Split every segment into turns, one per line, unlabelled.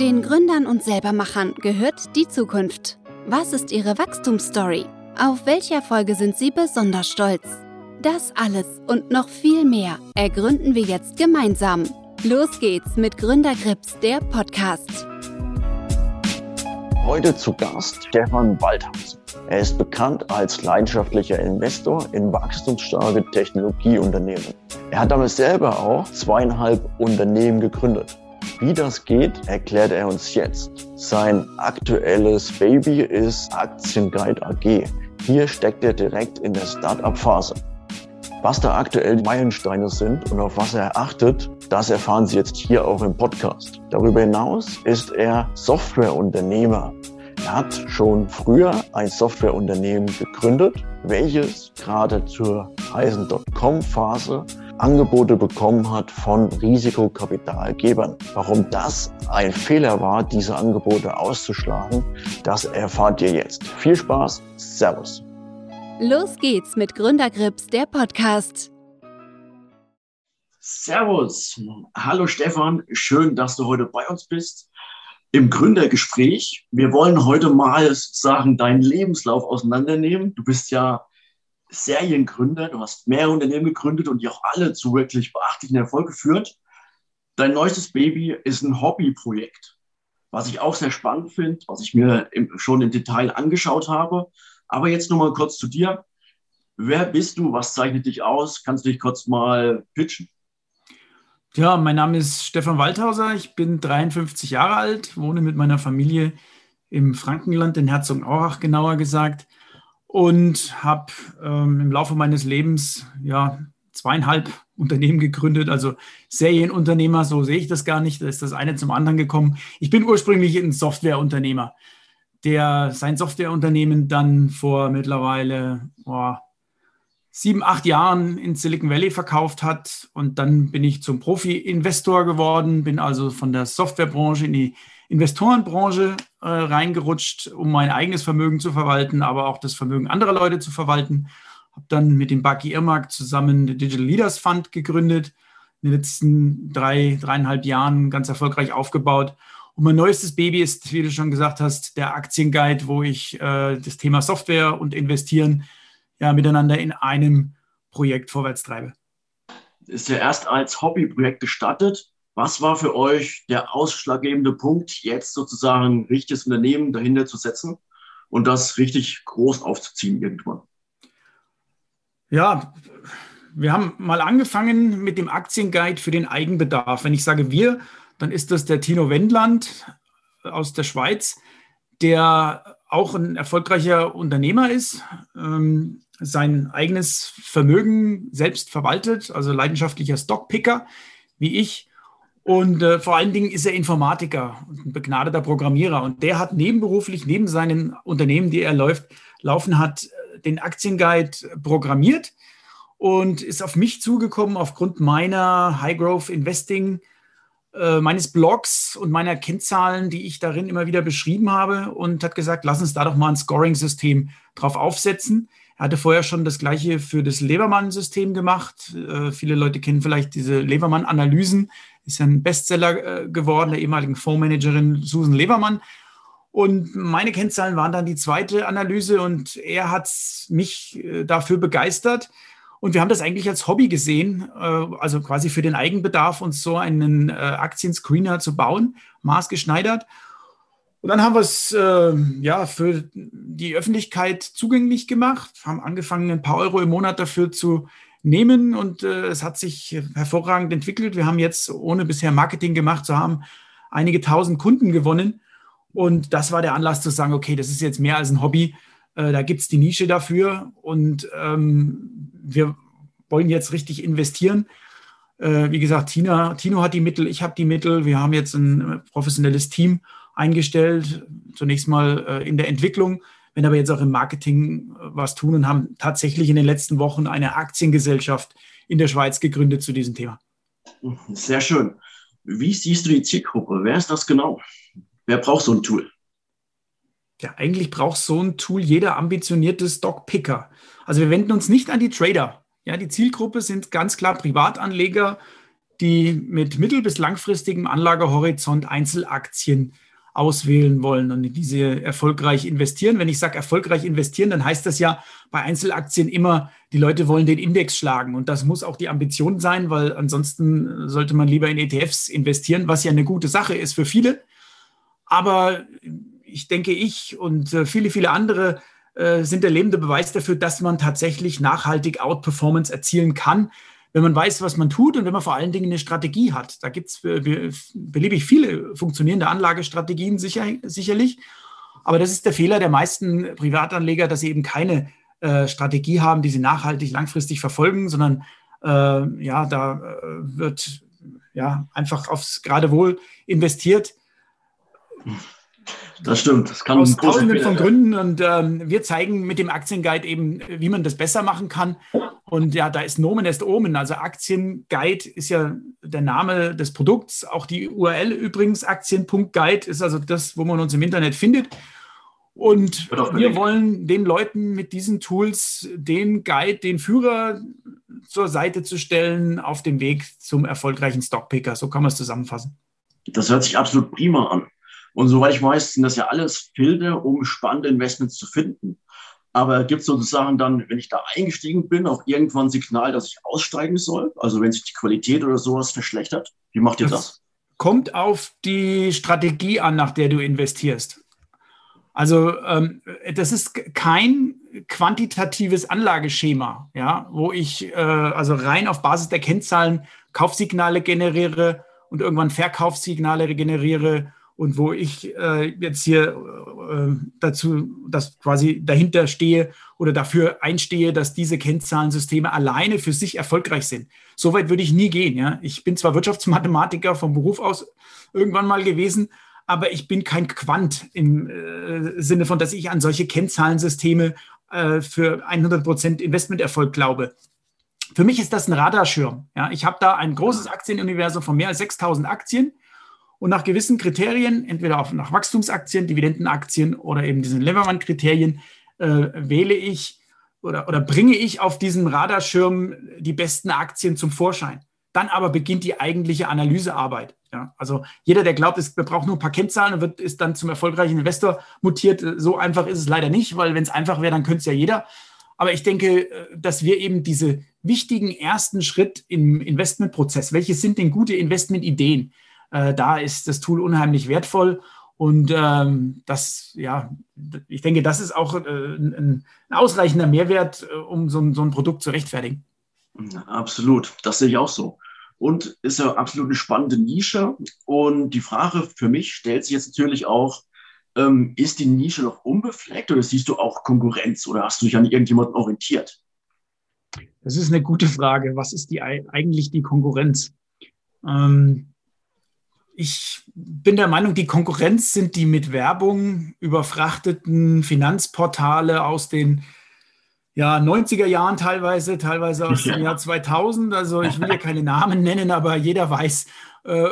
Den Gründern und Selbermachern gehört die Zukunft. Was ist ihre Wachstumsstory? Auf welche Erfolge sind sie besonders stolz? Das alles und noch viel mehr ergründen wir jetzt gemeinsam. Los geht's mit Gründergrips, der Podcast.
Heute zu Gast Stefan Waldhausen. Er ist bekannt als leidenschaftlicher Investor in wachstumsstarke Technologieunternehmen. Er hat damit selber auch zweieinhalb Unternehmen gegründet. Wie das geht, erklärt er uns jetzt. Sein aktuelles Baby ist Aktienguide AG. Hier steckt er direkt in der Start-up-Phase. Was da aktuell Meilensteine sind und auf was er achtet, das erfahren Sie jetzt hier auch im Podcast. Darüber hinaus ist er Softwareunternehmer. Er hat schon früher ein Softwareunternehmen gegründet, welches gerade zur heißen Dotcom-Phase Angebote bekommen hat von Risikokapitalgebern. Warum das ein Fehler war, diese Angebote auszuschlagen, das erfahrt ihr jetzt. Viel Spaß, Servus.
Los geht's mit Gründergrips, der Podcast.
Servus. Hallo Stefan, schön, dass du heute bei uns bist im Gründergespräch. Wir wollen heute mal sozusagen deinen Lebenslauf auseinandernehmen. Du bist ja Seriengründer, du hast mehrere Unternehmen gegründet und die auch alle zu wirklich beachtlichen Erfolg geführt. Dein neuestes Baby ist ein Hobbyprojekt, was ich auch sehr spannend finde, was ich mir im, schon im Detail angeschaut habe. Aber jetzt nochmal kurz zu dir. Wer bist du? Was zeichnet dich aus? Kannst du dich kurz mal pitchen?
Ja, mein Name ist Stefan Waldhauser. Ich bin 53 Jahre alt, wohne mit meiner Familie im Frankenland, in Herzogenaurach genauer gesagt und habe ähm, im Laufe meines Lebens ja zweieinhalb Unternehmen gegründet, also Serienunternehmer, so sehe ich das gar nicht, da ist das eine zum anderen gekommen. Ich bin ursprünglich ein Softwareunternehmer, der sein Softwareunternehmen dann vor mittlerweile oh, sieben, acht Jahren in Silicon Valley verkauft hat und dann bin ich zum Profi-Investor geworden, bin also von der Softwarebranche in die Investorenbranche äh, reingerutscht, um mein eigenes Vermögen zu verwalten, aber auch das Vermögen anderer Leute zu verwalten. Habe dann mit dem Bucky Irmak zusammen den Digital Leaders Fund gegründet, in den letzten drei, dreieinhalb Jahren ganz erfolgreich aufgebaut. Und mein neuestes Baby ist, wie du schon gesagt hast, der Aktienguide, wo ich äh, das Thema Software und Investieren ja miteinander in einem Projekt vorwärts treibe.
Ist ja erst als Hobbyprojekt gestartet was war für euch der ausschlaggebende Punkt, jetzt sozusagen ein richtiges Unternehmen dahinter zu setzen und das richtig groß aufzuziehen irgendwann?
Ja, wir haben mal angefangen mit dem Aktienguide für den Eigenbedarf. Wenn ich sage wir, dann ist das der Tino Wendland aus der Schweiz, der auch ein erfolgreicher Unternehmer ist, ähm, sein eigenes Vermögen selbst verwaltet, also leidenschaftlicher Stockpicker wie ich und äh, vor allen Dingen ist er Informatiker ein begnadeter Programmierer. Und der hat nebenberuflich, neben seinen Unternehmen, die er läuft, laufen hat, äh, den Aktienguide programmiert und ist auf mich zugekommen aufgrund meiner High Growth Investing, äh, meines Blogs und meiner Kennzahlen, die ich darin immer wieder beschrieben habe und hat gesagt, lass uns da doch mal ein Scoring-System drauf aufsetzen. Er hatte vorher schon das gleiche für das Levermann-System gemacht. Äh, viele Leute kennen vielleicht diese Levermann-Analysen, ist ja ein Bestseller äh, geworden, der ehemaligen Fondsmanagerin Susan Levermann. Und meine Kennzahlen waren dann die zweite Analyse und er hat mich äh, dafür begeistert. Und wir haben das eigentlich als Hobby gesehen, äh, also quasi für den Eigenbedarf, uns so einen Aktienscreener zu bauen, maßgeschneidert. Und dann haben wir es äh, ja für die Öffentlichkeit zugänglich gemacht, haben angefangen, ein paar Euro im Monat dafür zu nehmen und äh, es hat sich hervorragend entwickelt. Wir haben jetzt, ohne bisher Marketing gemacht zu haben, einige tausend Kunden gewonnen. Und das war der Anlass zu sagen, okay, das ist jetzt mehr als ein Hobby. Äh, da gibt es die Nische dafür und ähm, wir wollen jetzt richtig investieren. Äh, wie gesagt, Tina, Tino hat die Mittel, ich habe die Mittel. Wir haben jetzt ein professionelles Team eingestellt, zunächst mal äh, in der Entwicklung wenn aber jetzt auch im Marketing äh, was tun und haben tatsächlich in den letzten Wochen eine Aktiengesellschaft in der Schweiz gegründet zu diesem Thema.
Sehr schön. Wie siehst du die Zielgruppe? Wer ist das genau? Wer braucht so ein Tool?
Ja, eigentlich braucht so ein Tool jeder ambitionierte Stockpicker. Also wir wenden uns nicht an die Trader. Ja, die Zielgruppe sind ganz klar Privatanleger, die mit mittel- bis langfristigem Anlagehorizont Einzelaktien auswählen wollen und in diese erfolgreich investieren. Wenn ich sage erfolgreich investieren, dann heißt das ja bei Einzelaktien immer, die Leute wollen den Index schlagen. Und das muss auch die Ambition sein, weil ansonsten sollte man lieber in ETFs investieren, was ja eine gute Sache ist für viele. Aber ich denke, ich und äh, viele, viele andere äh, sind der lebende Beweis dafür, dass man tatsächlich nachhaltig Outperformance erzielen kann, wenn man weiß, was man tut und wenn man vor allen Dingen eine Strategie hat. Da gibt es beliebig viele funktionierende Anlagestrategien sicher, sicherlich. Aber das ist der Fehler der meisten Privatanleger, dass sie eben keine äh, Strategie haben, die sie nachhaltig langfristig verfolgen, sondern äh, ja, da äh, wird ja einfach aufs Geradewohl investiert.
Das stimmt.
Das kann Aus tausenden von Gründen. Und ähm, wir zeigen mit dem Aktienguide eben, wie man das besser machen kann. Und ja, da ist Nomen est Omen. Also Aktienguide ist ja der Name des Produkts. Auch die URL übrigens, Aktien.guide, ist also das, wo man uns im Internet findet. Und wir wollen den Leuten mit diesen Tools den Guide, den Führer zur Seite zu stellen auf dem Weg zum erfolgreichen Stockpicker. So kann man es zusammenfassen.
Das hört sich absolut prima an. Und soweit ich weiß, sind das ja alles Filter, um spannende Investments zu finden. Aber gibt es sozusagen dann, wenn ich da eingestiegen bin, auch irgendwann ein Signal, dass ich aussteigen soll? Also wenn sich die Qualität oder sowas verschlechtert? Wie macht ihr das? das?
Kommt auf die Strategie an, nach der du investierst. Also ähm, das ist kein quantitatives Anlageschema, ja, wo ich äh, also rein auf Basis der Kennzahlen Kaufsignale generiere und irgendwann Verkaufssignale generiere und wo ich äh, jetzt hier äh, dazu, dass quasi dahinter stehe oder dafür einstehe, dass diese Kennzahlensysteme alleine für sich erfolgreich sind. So weit würde ich nie gehen. Ja? Ich bin zwar Wirtschaftsmathematiker vom Beruf aus irgendwann mal gewesen, aber ich bin kein Quant im äh, Sinne von, dass ich an solche Kennzahlensysteme äh, für 100 Prozent Investmenterfolg glaube. Für mich ist das ein Radarschirm. Ja? Ich habe da ein großes Aktienuniversum von mehr als 6000 Aktien und nach gewissen Kriterien, entweder auf, nach Wachstumsaktien, Dividendenaktien oder eben diesen Levermann-Kriterien, äh, wähle ich oder, oder bringe ich auf diesem Radarschirm die besten Aktien zum Vorschein. Dann aber beginnt die eigentliche Analysearbeit. Ja, also jeder, der glaubt, es braucht nur ein paar Kennzahlen und wird, ist dann zum erfolgreichen Investor mutiert, so einfach ist es leider nicht, weil wenn es einfach wäre, dann könnte es ja jeder. Aber ich denke, äh, dass wir eben diese wichtigen ersten Schritt im Investmentprozess, welche sind denn gute Investmentideen, äh, da ist das Tool unheimlich wertvoll. Und ähm, das, ja, ich denke, das ist auch äh, ein, ein, ausreichender Mehrwert, äh, um so ein, so ein Produkt zu rechtfertigen.
Absolut, das sehe ich auch so. Und ist ja absolut eine spannende Nische. Und die Frage für mich stellt sich jetzt natürlich auch, ähm, ist die Nische noch unbefleckt oder siehst du auch Konkurrenz oder hast du dich an irgendjemanden orientiert?
Das ist eine gute Frage. Was ist die, eigentlich die Konkurrenz? Ähm, ich bin der Meinung, die Konkurrenz sind die mit Werbung überfrachteten Finanzportale aus den ja, 90er Jahren teilweise, teilweise aus dem Jahr 2000. Also ich will ja keine Namen nennen, aber jeder weiß, äh,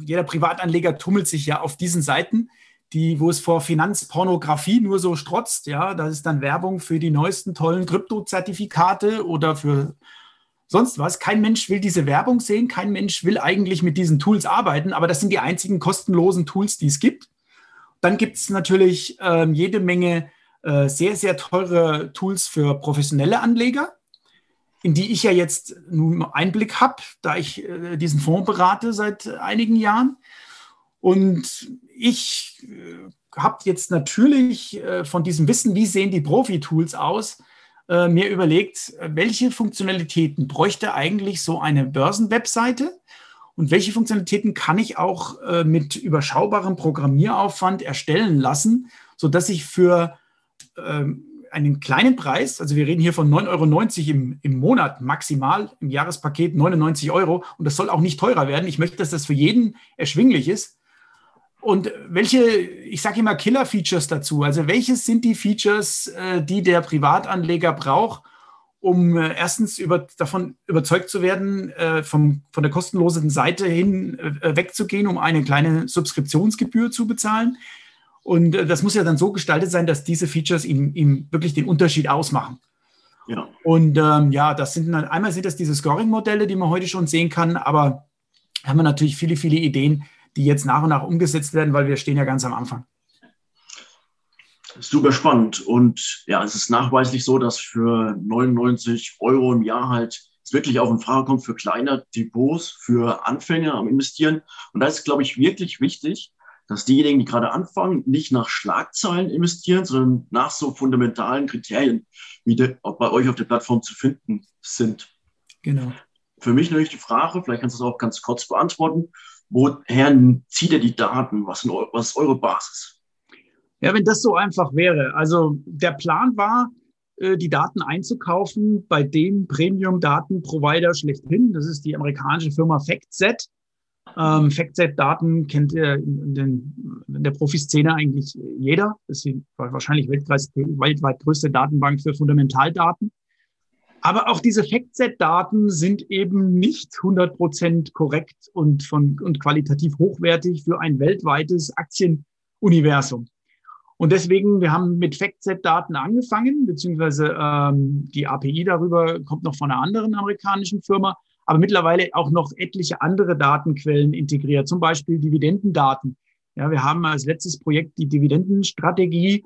jeder Privatanleger tummelt sich ja auf diesen Seiten, die, wo es vor Finanzpornografie nur so strotzt. Ja, das ist dann Werbung für die neuesten tollen Kryptozertifikate oder für sonst was. Kein Mensch will diese Werbung sehen, kein Mensch will eigentlich mit diesen Tools arbeiten, aber das sind die einzigen kostenlosen Tools, die es gibt. Dann gibt es natürlich äh, jede Menge äh, sehr, sehr teure Tools für professionelle Anleger, in die ich ja jetzt nun Einblick habe, da ich äh, diesen Fonds berate seit einigen Jahren. Und ich äh, habe jetzt natürlich äh, von diesem Wissen, wie sehen die Profi-Tools aus, äh, mir überlegt, welche Funktionalitäten bräuchte eigentlich so eine Börsenwebseite und welche Funktionalitäten kann ich auch äh, mit überschaubarem Programmieraufwand erstellen lassen, sodass ich für ähm, einen kleinen Preis, also wir reden hier von 9,90 Euro im, im Monat maximal, im Jahrespaket 99 Euro und das soll auch nicht teurer werden. Ich möchte, dass das für jeden erschwinglich ist und welche, ich sage immer Killer-Features dazu. Also welches sind die Features, äh, die der Privatanleger braucht, um äh, erstens über, davon überzeugt zu werden, äh, vom, von der kostenlosen Seite hin wegzugehen, um eine kleine Subskriptionsgebühr zu bezahlen. Und das muss ja dann so gestaltet sein, dass diese Features ihm, ihm wirklich den Unterschied ausmachen. Ja. Und ähm, ja, das sind dann, einmal sind das diese Scoring-Modelle, die man heute schon sehen kann, aber haben wir natürlich viele, viele Ideen, die jetzt nach und nach umgesetzt werden, weil wir stehen ja ganz am Anfang.
Super spannend. Und ja, es ist nachweislich so, dass für 99 Euro im Jahr halt es wirklich auch in Frage kommt für kleine Depots, für Anfänger am Investieren. Und da ist, glaube ich, wirklich wichtig, dass diejenigen, die gerade anfangen, nicht nach Schlagzeilen investieren, sondern nach so fundamentalen Kriterien, wie de, bei euch auf der Plattform zu finden sind.
Genau.
Für mich natürlich die Frage, vielleicht kannst du es auch ganz kurz beantworten, woher zieht ihr die Daten? Was, ist eure Basis?
Ja, wenn das so einfach wäre. Also der Plan war, äh, die Daten einzukaufen bei dem Premium-Datenprovider schlechthin. Das ist die amerikanische Firma FactSet. Ähm, FactSet-Daten kennt ihr in, den, in der Profiszene eigentlich jeder. Das ist wahrscheinlich weltweit größte Datenbank für Fundamentaldaten. Aber auch diese FactSet-Daten sind eben nicht 100 Prozent korrekt und, von, und qualitativ hochwertig für ein weltweites Aktienuniversum. Und deswegen, wir haben mit FactSet-Daten angefangen, beziehungsweise ähm, die API darüber kommt noch von einer anderen amerikanischen Firma, aber mittlerweile auch noch etliche andere Datenquellen integriert, zum Beispiel Dividendendaten. Ja, wir haben als letztes Projekt die Dividendenstrategie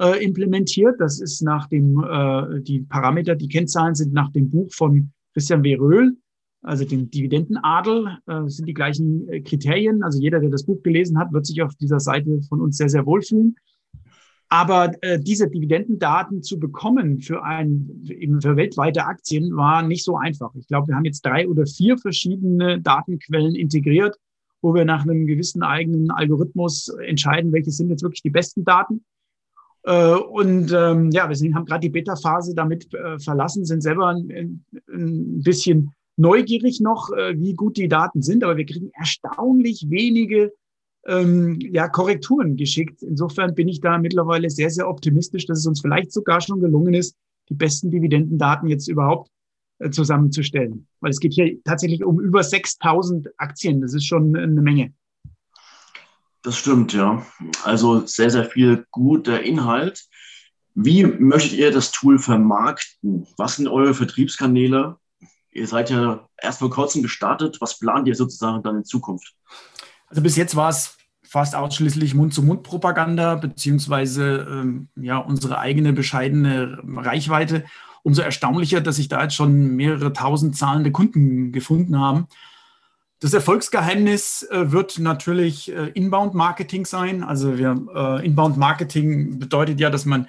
äh, implementiert. Das ist nach dem, äh, die Parameter, die Kennzahlen sind nach dem Buch von Christian W. Röhl, also dem Dividendenadel, äh, sind die gleichen äh, Kriterien. Also jeder, der das Buch gelesen hat, wird sich auf dieser Seite von uns sehr, sehr wohlfühlen. Aber äh, diese Dividendendaten zu bekommen für, ein, eben für weltweite Aktien war nicht so einfach. Ich glaube, wir haben jetzt drei oder vier verschiedene Datenquellen integriert, wo wir nach einem gewissen eigenen Algorithmus entscheiden, welche sind jetzt wirklich die besten Daten. Äh, und ähm, ja, wir haben gerade die Beta-Phase damit äh, verlassen, sind selber ein, bisschen neugierig noch, äh, wie gut die Daten sind, aber wir kriegen erstaunlich wenige ähm, ja, Korrekturen geschickt. Insofern bin ich da mittlerweile sehr, sehr optimistisch, dass es uns vielleicht sogar schon gelungen ist, die besten Dividendendaten jetzt überhaupt zusammenzustellen. Weil es geht hier tatsächlich um über 6000 Aktien. Das ist schon eine Menge.
Das stimmt, ja. Also sehr, sehr viel guter Inhalt. Wie möchtet ihr das Tool vermarkten? Was sind eure Vertriebskanäle? Ihr seid ja erst vor kurzem gestartet. Was plant ihr sozusagen dann in Zukunft?
Also bis jetzt war es fast ausschließlich Mund-zu-Mund-Propaganda, beziehungsweise ähm, ja, unsere eigene bescheidene Reichweite. Umso erstaunlicher, dass sich da jetzt schon mehrere tausend zahlende Kunden gefunden haben. Das Erfolgsgeheimnis äh, wird natürlich äh, Inbound-Marketing sein. Also wir, äh, Inbound-Marketing bedeutet ja, dass man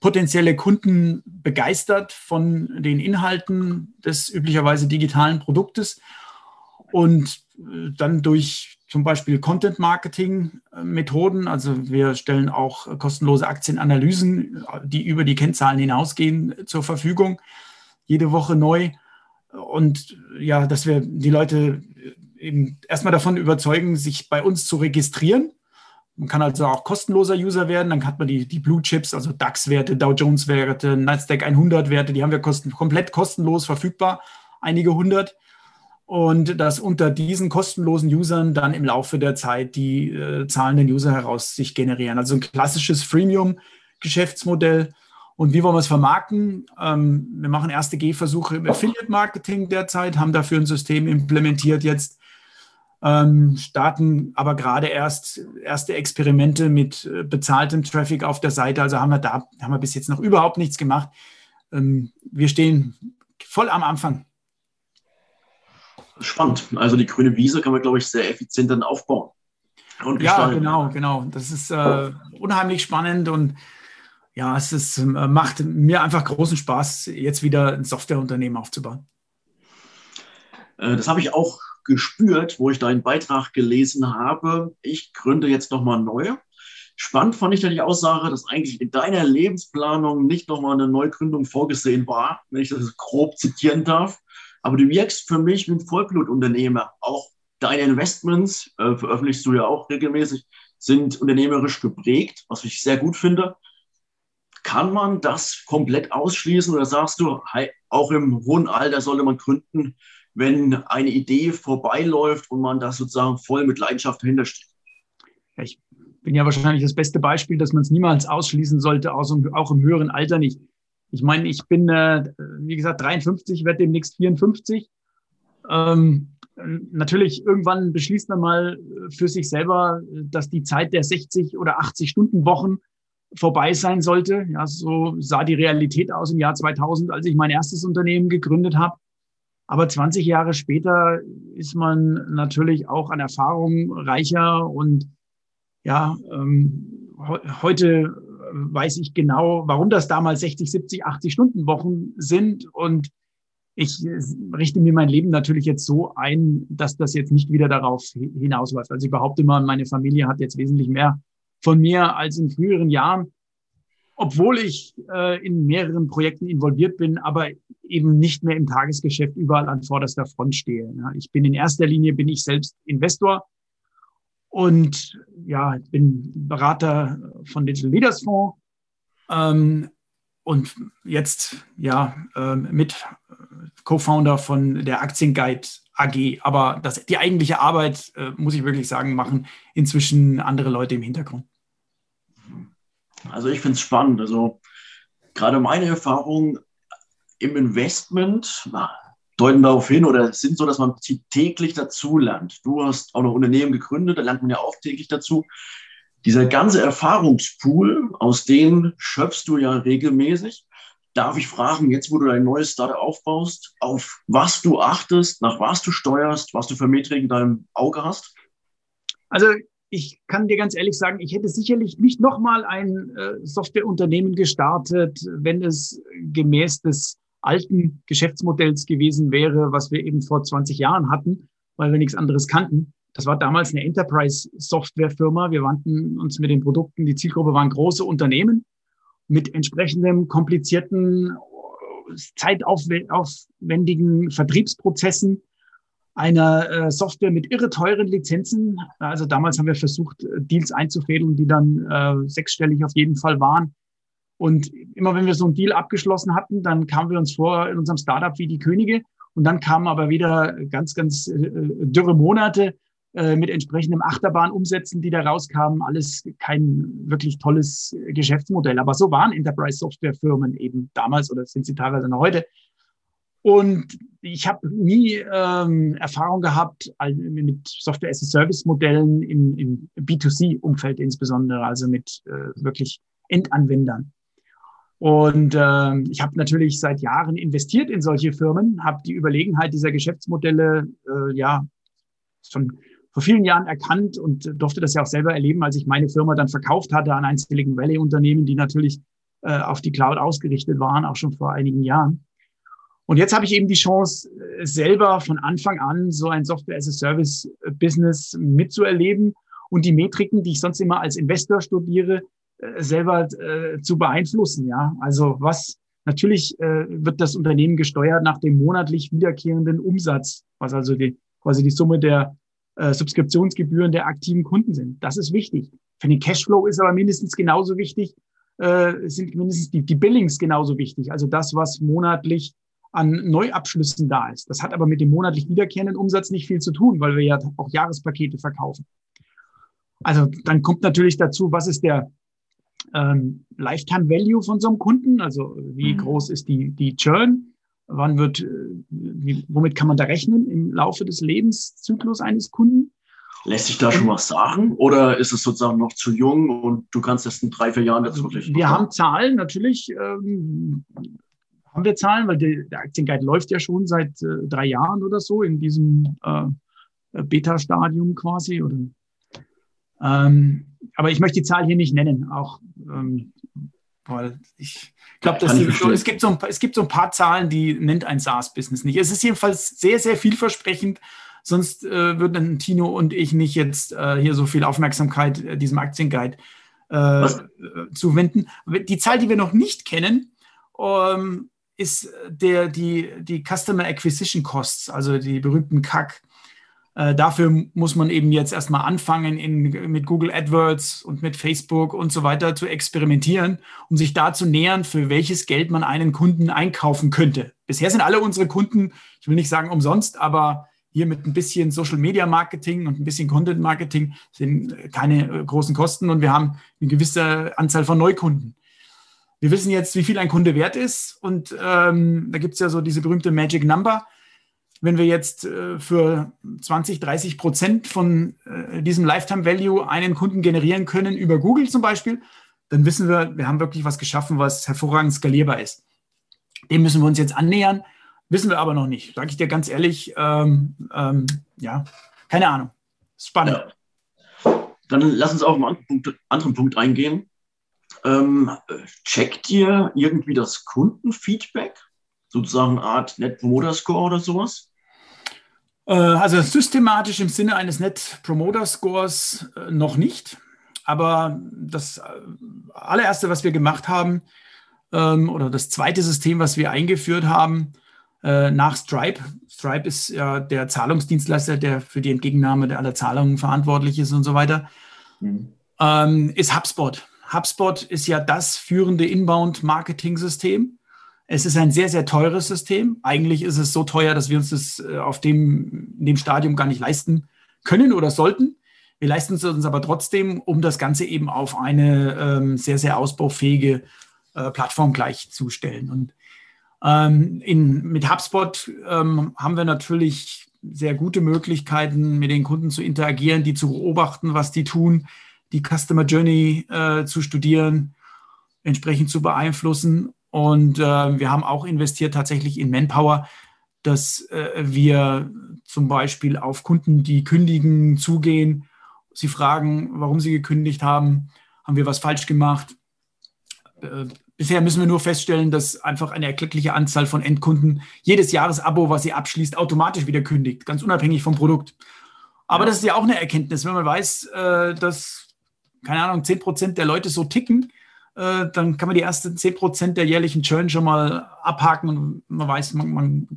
potenzielle Kunden begeistert von den Inhalten des üblicherweise digitalen Produktes und dann durch zum Beispiel Content-Marketing-Methoden. Also wir stellen auch kostenlose Aktienanalysen, die über die Kennzahlen hinausgehen, zur Verfügung. Jede Woche neu. Und ja, dass wir die Leute eben erstmal davon überzeugen, sich bei uns zu registrieren. Man kann also auch kostenloser User werden. Dann hat man die, die Blue Chips, also DAX-Werte, Dow Jones-Werte, Nasdaq 100-Werte, die haben wir kosten, komplett kostenlos verfügbar, einige hundert und dass unter diesen kostenlosen Usern dann im Laufe der Zeit die äh, zahlenden User heraus sich generieren. Also ein klassisches Freemium-Geschäftsmodell. Und wie wollen wir es vermarkten? Ähm, wir machen erste Gehversuche im Affiliate-Marketing derzeit, haben dafür ein System implementiert jetzt, ähm, starten aber gerade erst erste Experimente mit äh, bezahltem Traffic auf der Seite. Also haben wir da haben wir bis jetzt noch überhaupt nichts gemacht. Ähm, wir stehen voll am Anfang
spannend. Also die grüne Wiese kann man, glaube ich, sehr effizient dann aufbauen.
ja, genau, genau. Das ist äh, unheimlich spannend und ja, es ist, äh, macht mir einfach großen Spaß, jetzt wieder ein Softwareunternehmen aufzubauen.
Äh, das habe ich auch gespürt, wo ich deinen Beitrag gelesen habe. Ich gründe jetzt nochmal neu. Spannend fand ich da die Aussage, dass eigentlich in deiner Lebensplanung nicht nochmal eine Neugründung vorgesehen war, wenn ich das grob zitieren darf. Aber du wirkst für mich wie ein Vollblutunternehmer. Auch deine Investments, äh, veröffentlichst du ja auch regelmäßig, sind unternehmerisch geprägt, was ich sehr gut finde. Kann man das komplett ausschließen oder sagst du, auch im hohen Alter sollte man gründen, wenn eine Idee vorbeiläuft und man da sozusagen voll mit Leidenschaft dahinter steht?
Ich bin ja wahrscheinlich das beste Beispiel, dass man es niemals ausschließen sollte, auch im höheren Alter nicht. Ich meine, ich bin, äh, wie gesagt, 53, werde demnächst 54. Ähm, natürlich, irgendwann beschließt man mal für sich selber, dass die Zeit der 60 oder 80 Stunden Wochen vorbei sein sollte. Ja, so sah die Realität aus im Jahr 2000, als ich mein erstes Unternehmen gegründet habe. Aber 20 Jahre später ist man natürlich auch an Erfahrung reicher und ja, ähm, heute weiß ich genau, warum das damals 60, 70, 80 Stunden Wochen sind und ich richte mir mein Leben natürlich jetzt so ein, dass das jetzt nicht wieder darauf hinausläuft. Also ich behaupte mal, meine Familie hat jetzt wesentlich mehr von mir als in früheren Jahren, obwohl ich äh, in mehreren Projekten involviert bin, aber eben nicht mehr im Tagesgeschäft überall an vorderster Front stehe. Ja, ich bin in erster Linie, bin ich selbst Investor und ja, bin Berater von Digital Leaders Fonds ähm, und jetzt ja äh, mit Co-Founder von der Aktienguide AG. Aber das, die eigentliche Arbeit, äh, muss ich wirklich sagen, machen inzwischen andere Leute im Hintergrund.
Also ich finde es spannend. Also gerade meine Erfahrungen im Investment deuten darauf hin oder sind so, dass man täglich dazu lernt. Du hast auch noch Unternehmen gegründet, da lernt man ja auch täglich dazu. Dieser ganze Erfahrungspool, aus dem schöpfst du ja regelmäßig. Darf ich fragen, jetzt wo du dein neues Startup aufbaust, auf was du achtest, nach was du steuerst, was du für Metriken in deinem Auge hast?
Also ich kann dir ganz ehrlich sagen, ich hätte sicherlich nicht nochmal ein äh, Softwareunternehmen gestartet, wenn es gemäß des alten Geschäftsmodells gewesen wäre, was wir eben vor 20 Jahren hatten, weil wir nichts anderes kannten. Das war damals eine Enterprise-Softwarefirma. Wir wandten uns mit den Produkten, die Zielgruppe waren große Unternehmen mit entsprechendem komplizierten, zeitaufwendigen Vertriebsprozessen einer äh, Software mit irre teuren Lizenzen. Also damals haben wir versucht, Deals einzufädeln, die dann äh, sechsstellig auf jeden Fall waren. Und immer wenn wir so einen Deal abgeschlossen hatten, dann kamen wir uns vor in unserem Startup wie die Könige. Und dann kamen aber wieder ganz, ganz äh, dürre Monate äh, mit entsprechendem Achterbahnumsätzen, die da rauskamen. Alles kein wirklich tolles Geschäftsmodell. Aber so waren Enterprise-Software-Firmen eben damals oder sind sie teilweise noch heute. Und ich habe nie ähm, Erfahrung gehabt mit Software-as-a-Service-Modellen im, im B2C-Umfeld insbesondere, also mit äh, wirklich Endanwendern. Und äh, ich habe natürlich seit Jahren investiert in solche Firmen, habe die Überlegenheit dieser Geschäftsmodelle äh, ja schon vor vielen Jahren erkannt und durfte das ja auch selber erleben, als ich meine Firma dann verkauft hatte an ein Silicon Valley Unternehmen, die natürlich äh, auf die Cloud ausgerichtet waren, auch schon vor einigen Jahren. Und jetzt habe ich eben die Chance, äh, selber von Anfang an so ein Software-as-a-Service-Business mitzuerleben und die Metriken, die ich sonst immer als Investor studiere, äh, selber äh, zu beeinflussen. Ja, also was natürlich wird das Unternehmen gesteuert nach dem monatlich wiederkehrenden Umsatz, was also die, quasi die Summe der Subskriptionsgebühren der aktiven Kunden sind. Das ist wichtig. Für den Cashflow ist aber mindestens genauso wichtig, sind mindestens die, die Billings genauso wichtig. Also das, was monatlich an Neuabschlüssen da ist. Das hat aber mit dem monatlich wiederkehrenden Umsatz nicht viel zu tun, weil wir ja auch Jahrespakete verkaufen. Also dann kommt natürlich dazu, was ist der ähm, Lifetime Value von so einem Kunden? Also wie mhm. groß ist die, die Churn? Wann wird, äh, wie, womit kann man da rechnen im Laufe des Lebenszyklus eines Kunden?
Lässt sich da schon was sagen oder ist es sozusagen noch zu jung und du kannst das in drei, vier Jahren
dazu wirklich? Wir haben Zahlen natürlich. Ähm, haben wir Zahlen, weil die, der Aktienguide läuft ja schon seit äh, drei Jahren oder so in diesem äh, Beta-Stadium quasi. Oder, ähm, aber ich möchte die Zahl hier nicht nennen, auch ähm, weil ich glaube, so, es, gibt so ein, es gibt so ein paar Zahlen, die nennt ein SaaS-Business nicht. Es ist jedenfalls sehr, sehr vielversprechend. Sonst äh, würden Tino und ich nicht jetzt äh, hier so viel Aufmerksamkeit äh, diesem Aktienguide äh, zuwenden. Die Zahl, die wir noch nicht kennen, ähm, ist der, die, die Customer Acquisition Costs, also die berühmten CAC. Äh, dafür muss man eben jetzt erstmal anfangen, in, mit Google AdWords und mit Facebook und so weiter zu experimentieren, um sich da zu nähern, für welches Geld man einen Kunden einkaufen könnte. Bisher sind alle unsere Kunden, ich will nicht sagen umsonst, aber hier mit ein bisschen Social Media Marketing und ein bisschen Content Marketing sind keine äh, großen Kosten und wir haben eine gewisse Anzahl von Neukunden. Wir wissen jetzt, wie viel ein Kunde wert ist. Und ähm, da gibt es ja so diese berühmte Magic Number. Wenn wir jetzt äh, für 20, 30 Prozent von äh, diesem Lifetime Value einen Kunden generieren können über Google zum Beispiel, dann wissen wir, wir haben wirklich was geschaffen, was hervorragend skalierbar ist. Dem müssen wir uns jetzt annähern, wissen wir aber noch nicht. Sage ich dir ganz ehrlich, ähm, ähm, ja, keine Ahnung. Spannend.
Ja. Dann lass uns auf einen anderen Punkt, anderen Punkt eingehen. Ähm, checkt ihr irgendwie das Kundenfeedback? Sozusagen eine Art Net Promoter Score oder sowas?
Äh, also systematisch im Sinne eines Net Promoter Scores äh, noch nicht. Aber das äh, allererste, was wir gemacht haben, ähm, oder das zweite System, was wir eingeführt haben, nach Stripe. Stripe ist ja der Zahlungsdienstleister, der für die Entgegennahme aller Zahlungen verantwortlich ist und so weiter, mhm. Ähm, ist HubSpot. HubSpot ist ja das führende Inbound-Marketing-System. Es ist ein sehr, sehr teures System. Eigentlich ist es so teuer, dass wir uns das äh, auf dem, dem Stadium gar nicht leisten können oder sollten. Wir leisten es uns aber trotzdem, um das Ganze eben auf eine ähm, sehr, sehr ausbaufähige äh, Plattform gleichzustellen. Und ähm, in, mit HubSpot ähm, haben wir natürlich sehr gute Möglichkeiten, mit den Kunden zu interagieren, die zu beobachten, was die tun, die Customer Journey äh, zu studieren, entsprechend zu beeinflussen. Und äh, wir haben auch investiert tatsächlich in Manpower, dass äh, wir zum Beispiel auf Kunden, die kündigen, zugehen, sie fragen, warum sie gekündigt haben, haben wir was falsch gemacht. Äh, bisher müssen wir nur feststellen, dass einfach eine erkleckliche Anzahl von Endkunden jedes Jahresabo, was sie abschließt, automatisch wieder kündigt, ganz unabhängig vom Produkt. Aber ja. das ist ja auch eine Erkenntnis, wenn man weiß, äh, dass keine Ahnung, 10% der Leute so ticken, äh, dann kann man die ersten 10% der jährlichen Churn schon mal abhaken und man weiß, man, man,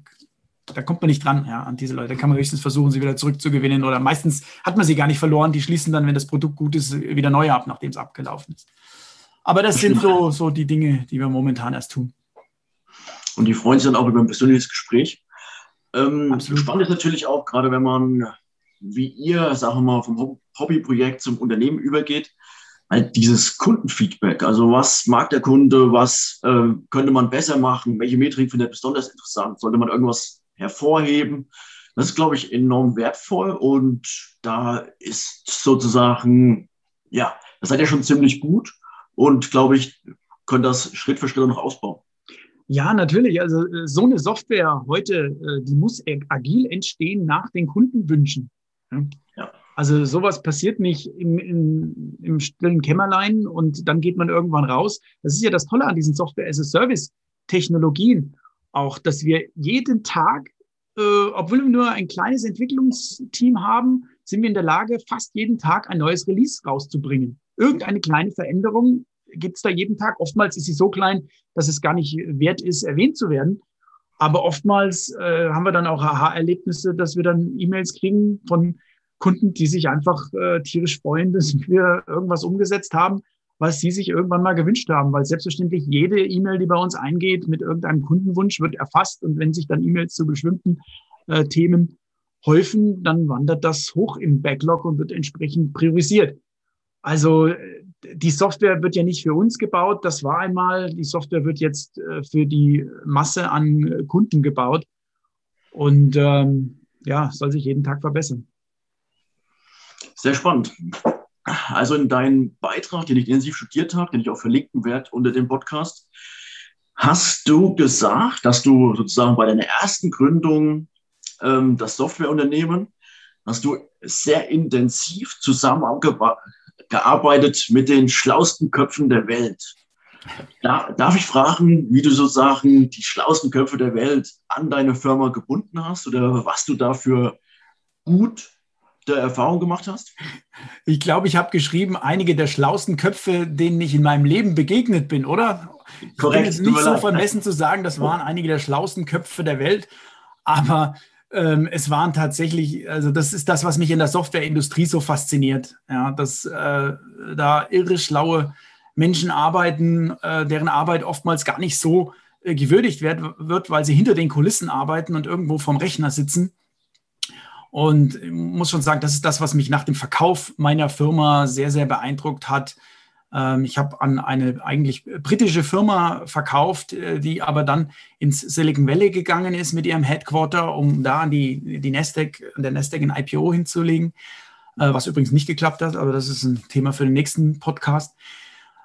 da kommt man nicht dran ja, an diese Leute. Da kann man höchstens versuchen, sie wieder zurückzugewinnen oder meistens hat man sie gar nicht verloren. Die schließen dann, wenn das Produkt gut ist, wieder neu ab, nachdem es abgelaufen ist. Aber das sind so, so die Dinge, die wir momentan erst tun.
Und die freuen sich dann auch über ein persönliches Gespräch. Ähm, spannend ist natürlich auch, gerade wenn man wie ihr, sagen wir mal, vom Hobbyprojekt zum Unternehmen übergeht, halt dieses Kundenfeedback. Also was mag der Kunde, was äh, könnte man besser machen, welche Metrik findet er besonders interessant, sollte man irgendwas hervorheben. Das ist, glaube ich, enorm wertvoll und da ist sozusagen, ja, das seid ihr schon ziemlich gut und glaube ich, könnt das Schritt für Schritt noch ausbauen.
Ja, natürlich. Also äh, so eine Software heute, äh, die muss agil entstehen nach den Kundenwünschen. Also sowas passiert nicht im, im, im stillen Kämmerlein und dann geht man irgendwann raus. Das ist ja das Tolle an diesen Software-as-a-Service-Technologien auch, dass wir jeden Tag, äh, obwohl wir nur ein kleines Entwicklungsteam haben, sind wir in der Lage, fast jeden Tag ein neues Release rauszubringen. Irgendeine kleine Veränderung gibt es da jeden Tag. Oftmals ist sie so klein, dass es gar nicht wert ist, erwähnt zu werden. Aber oftmals äh, haben wir dann auch Aha-Erlebnisse, dass wir dann E-Mails kriegen von Kunden, die sich einfach äh, tierisch freuen, dass wir irgendwas umgesetzt haben, was sie sich irgendwann mal gewünscht haben. Weil selbstverständlich jede E-Mail, die bei uns eingeht mit irgendeinem Kundenwunsch, wird erfasst. Und wenn sich dann E-Mails zu bestimmten äh, Themen häufen, dann wandert das hoch im Backlog und wird entsprechend priorisiert. Also die Software wird ja nicht für uns gebaut, das war einmal, die Software wird jetzt äh, für die Masse an Kunden gebaut und ähm, ja, soll sich jeden Tag verbessern.
Sehr spannend. Also in deinem Beitrag, den ich intensiv studiert habe, den ich auch verlinken werde unter dem Podcast, hast du gesagt, dass du sozusagen bei deiner ersten Gründung ähm, das Softwareunternehmen, hast du sehr intensiv zusammengearbeitet gearbeitet mit den schlausten Köpfen der Welt. Da, darf ich fragen, wie du sozusagen die schlausten Köpfe der Welt an deine Firma gebunden hast oder was du dafür gut der Erfahrung gemacht hast?
Ich glaube, ich habe geschrieben, einige der schlausten Köpfe, denen ich in meinem Leben begegnet bin, oder? Korrekt. Ich bin nicht so vermessen zu sagen, das waren einige der schlausten Köpfe der Welt, aber ähm, es waren tatsächlich, also das ist das, was mich in der Softwareindustrie so fasziniert, ja, dass äh, da irre schlaue Menschen arbeiten, äh, deren Arbeit oftmals gar nicht so äh, gewürdigt wird, wird, weil sie hinter den Kulissen arbeiten und irgendwo vom Rechner sitzen. Und ich muss schon sagen, das ist das, was mich nach dem Verkauf meiner Firma sehr, sehr beeindruckt hat. Ähm, ich habe an eine eigentlich britische Firma verkauft, äh, die aber dann ins Silicon Valley gegangen ist mit ihrem Headquarter, um da an die, die Nasdaq, an der Nasdaq ein IPO hinzulegen, äh, was übrigens nicht geklappt hat, aber das ist ein Thema für den nächsten Podcast.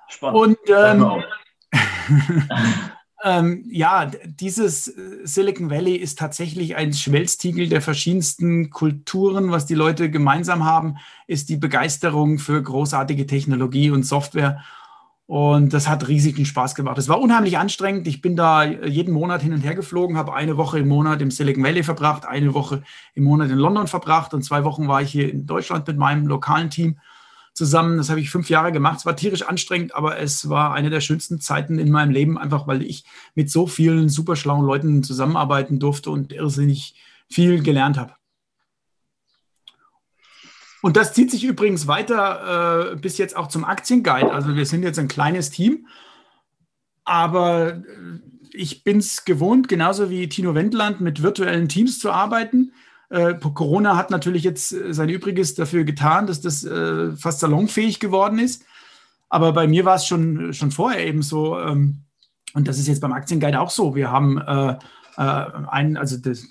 Spannend. Und ähm, ähm, ja, dieses Silicon Valley ist tatsächlich ein Schmelztiegel der verschiedensten Kulturen. Was die Leute gemeinsam haben, ist die Begeisterung für großartige Technologie und Software. Und das hat riesigen Spaß gemacht. Es war unheimlich anstrengend. Ich bin da jeden Monat hin und her geflogen, habe eine Woche im Monat im Silicon Valley verbracht, eine Woche im Monat in London verbracht und zwei Wochen war ich hier in Deutschland mit meinem lokalen Team zusammen. Das habe ich fünf Jahre gemacht. Es war tierisch anstrengend, aber es war eine der schönsten Zeiten in meinem Leben, einfach weil ich mit so vielen super schlauen Leuten zusammenarbeiten durfte und irrsinnig viel gelernt habe. Und das zieht sich übrigens weiter äh, bis jetzt auch zum Aktienguide. Also wir sind jetzt ein kleines Team, aber äh, ich bin es gewohnt, genauso wie Tino Wendland, mit virtuellen Teams zu arbeiten. Äh, Corona hat natürlich jetzt äh, sein Übriges dafür getan, dass das äh, fast salonfähig geworden ist. Aber bei mir war es schon, schon vorher eben so. Ähm, und das ist jetzt beim Aktienguide auch so. Wir haben äh, äh, einen, also das,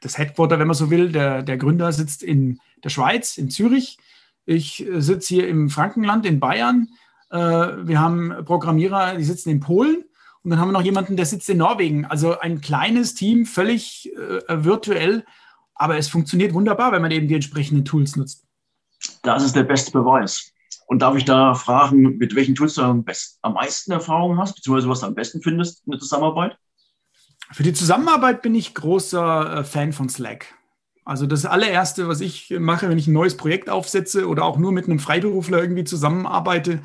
das, Headquarter, wenn man so will, der, der Gründer sitzt in der Schweiz, in Zürich. Ich äh, sitze hier im Frankenland, in Bayern. wir haben Programmierer, die sitzen in Polen. Und dann haben wir noch jemanden, der sitzt in Norwegen. Also ein kleines Team, völlig virtuell aber es funktioniert wunderbar, wenn man eben die entsprechenden Tools nutzt.
Das ist der beste Beweis. Und darf ich da fragen, mit welchen Tools du am, besten, am meisten Erfahrung hast, beziehungsweise was du am besten findest in der Zusammenarbeit?
Für die Zusammenarbeit bin ich großer äh, Fan von Slack. Also das allererste, was ich mache, wenn ich ein neues Projekt aufsetze oder auch nur mit einem Freiberufler irgendwie zusammenarbeite,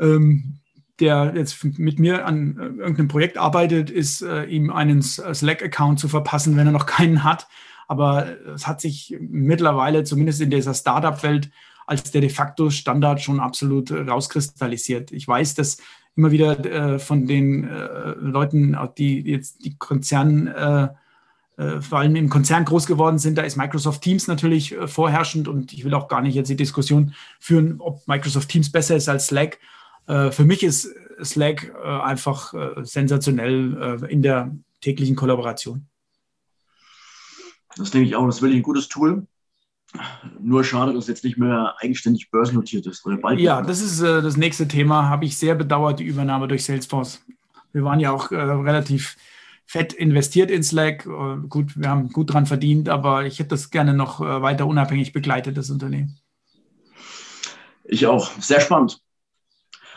ähm, der jetzt mit mir an äh, irgendeinem Projekt arbeitet, ist äh, ihm einen Slack-Account zu verpassen, wenn er noch keinen hat aber es hat sich mittlerweile, zumindest in dieser Startup-Welt, als der de facto Standard schon absolut rauskristallisiert. Ich weiß, dass immer wieder äh, von den äh, Leuten, die jetzt die Konzern, äh, äh, vor allem im Konzern groß geworden sind, da ist Microsoft Teams natürlich äh, vorherrschend und ich will auch gar nicht jetzt die Diskussion führen, ob Microsoft Teams besser ist als Slack. Äh, für mich ist Slack einfach sensationell in der täglichen Kollaboration.
Das denke ich auch, das ist wirklich ein gutes Tool. Nur schade, dass es jetzt nicht mehr eigenständig börsennotiert ist.
ja, das ist äh, das nächste Thema. Habe ich sehr bedauert, die Übernahme durch Salesforce. Wir waren ja auch äh, relativ fett investiert in Slack. Äh, gut, wir haben gut dran verdient, aber ich hätte das gerne noch äh, weiter unabhängig begleitet, das Unternehmen.
Ich auch. Sehr spannend.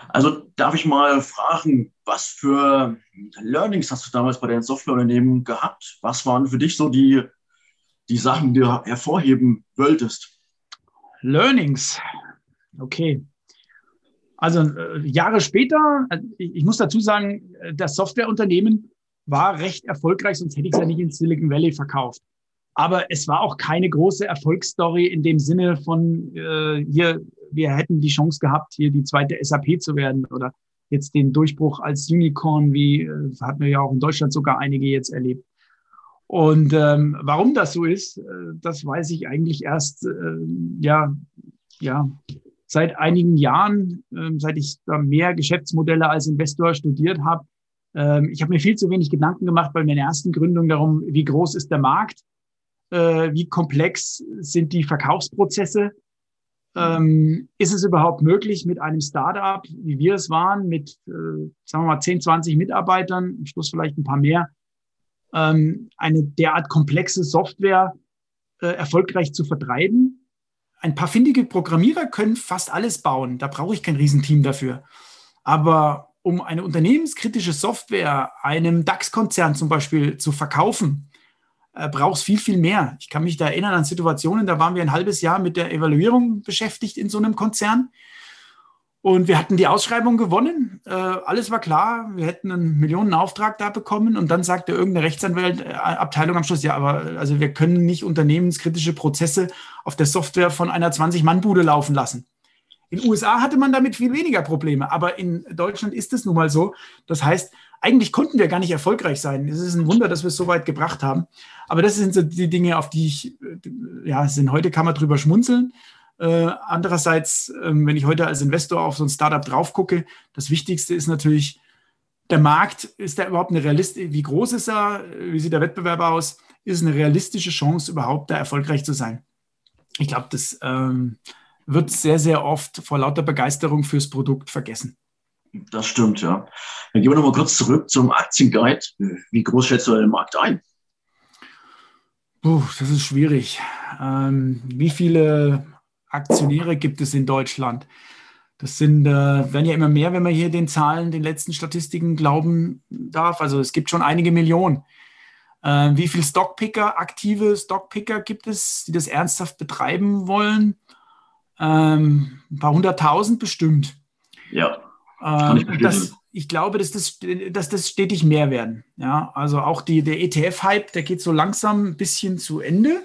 Also darf ich mal fragen, was für Learnings hast du damals bei deinen Softwareunternehmen gehabt? Was waren für dich so die die Sachen, die du hervorheben wolltest?
Learnings. Okay. Also äh, Jahre später, äh, ich, muss dazu sagen, äh, das Softwareunternehmen war recht erfolgreich, sonst hätte ich es ja nicht in Silicon Valley verkauft. Aber es war auch keine große Erfolgsstory in dem Sinne von äh, hier, wir hätten die Chance gehabt, hier die zweite SAP zu werden oder jetzt den Durchbruch als Unicorn, wie äh, hatten wir ja auch in Deutschland sogar einige jetzt erlebt. Und ähm, warum das so ist, äh, das weiß ich eigentlich erst, äh, ja, ja, seit einigen Jahren, äh, seit ich da mehr Geschäftsmodelle als Investor studiert habe. Ähm, ich habe mir viel zu wenig Gedanken gemacht bei meiner ersten Gründung darum, wie groß ist der Markt, äh, wie komplex sind die Verkaufsprozesse. Ähm, ist es überhaupt möglich mit einem Startup, wie wir es waren, mit, äh, sagen wir mal, 10, 20 Mitarbeitern, am Schluss vielleicht ein paar mehr, ähm, eine derart komplexe Software äh, erfolgreich zu vertreiben. Ein paar findige Programmierer können fast alles bauen. Da brauche ich kein Riesenteam dafür. Aber um eine unternehmenskritische Software einem DAX-Konzern zum Beispiel zu verkaufen, äh, braucht es viel, viel mehr. Ich kann mich da erinnern an Situationen, da waren wir ein halbes Jahr mit der Evaluierung beschäftigt in so einem Konzern. Und wir hatten die Ausschreibung gewonnen. Äh, alles war klar. Wir hätten einen Millionenauftrag da bekommen. Und dann sagte irgendeine Rechtsanwaltabteilung am Schluss, ja, aber also wir können nicht unternehmenskritische Prozesse auf der Software von einer 20-Mann-Bude laufen lassen. In den USA hatte man damit viel weniger Probleme. Aber in Deutschland ist es nun mal so. Das heißt, eigentlich konnten wir gar nicht erfolgreich sein. Es ist ein Wunder, dass wir es so weit gebracht haben. Aber das sind so die Dinge, auf die ich, äh, ja, sind heute kann man drüber schmunzeln. Äh, andererseits, äh, wenn ich heute als Investor auf so ein Startup drauf gucke, das Wichtigste ist natürlich, der Markt, ist der überhaupt eine realistische, wie groß ist er, wie sieht der Wettbewerb aus, ist eine realistische Chance, überhaupt da erfolgreich zu sein? Ich glaube, das ähm, wird sehr, sehr oft vor lauter Begeisterung fürs Produkt vergessen.
Das stimmt, ja. Dann gehen wir nochmal kurz zurück zum Aktienguide. Wie groß schätzt du den Markt ein?
Puh, das ist schwierig. Ähm, wie viele Aktionäre gibt es in Deutschland? Das sind, äh, werden ja immer mehr, wenn man hier den Zahlen, den letzten Statistiken glauben darf. Also es gibt schon einige Millionen. Äh, wie viele Stockpicker, aktive Stockpicker gibt es, die das ernsthaft betreiben wollen? Ähm, ein paar hunderttausend bestimmt.
Ja.
Äh, ich, das, ich glaube, dass das, dass das stetig mehr werden. Ja, also auch die, der ETF-Hype, der geht so langsam ein bisschen zu Ende.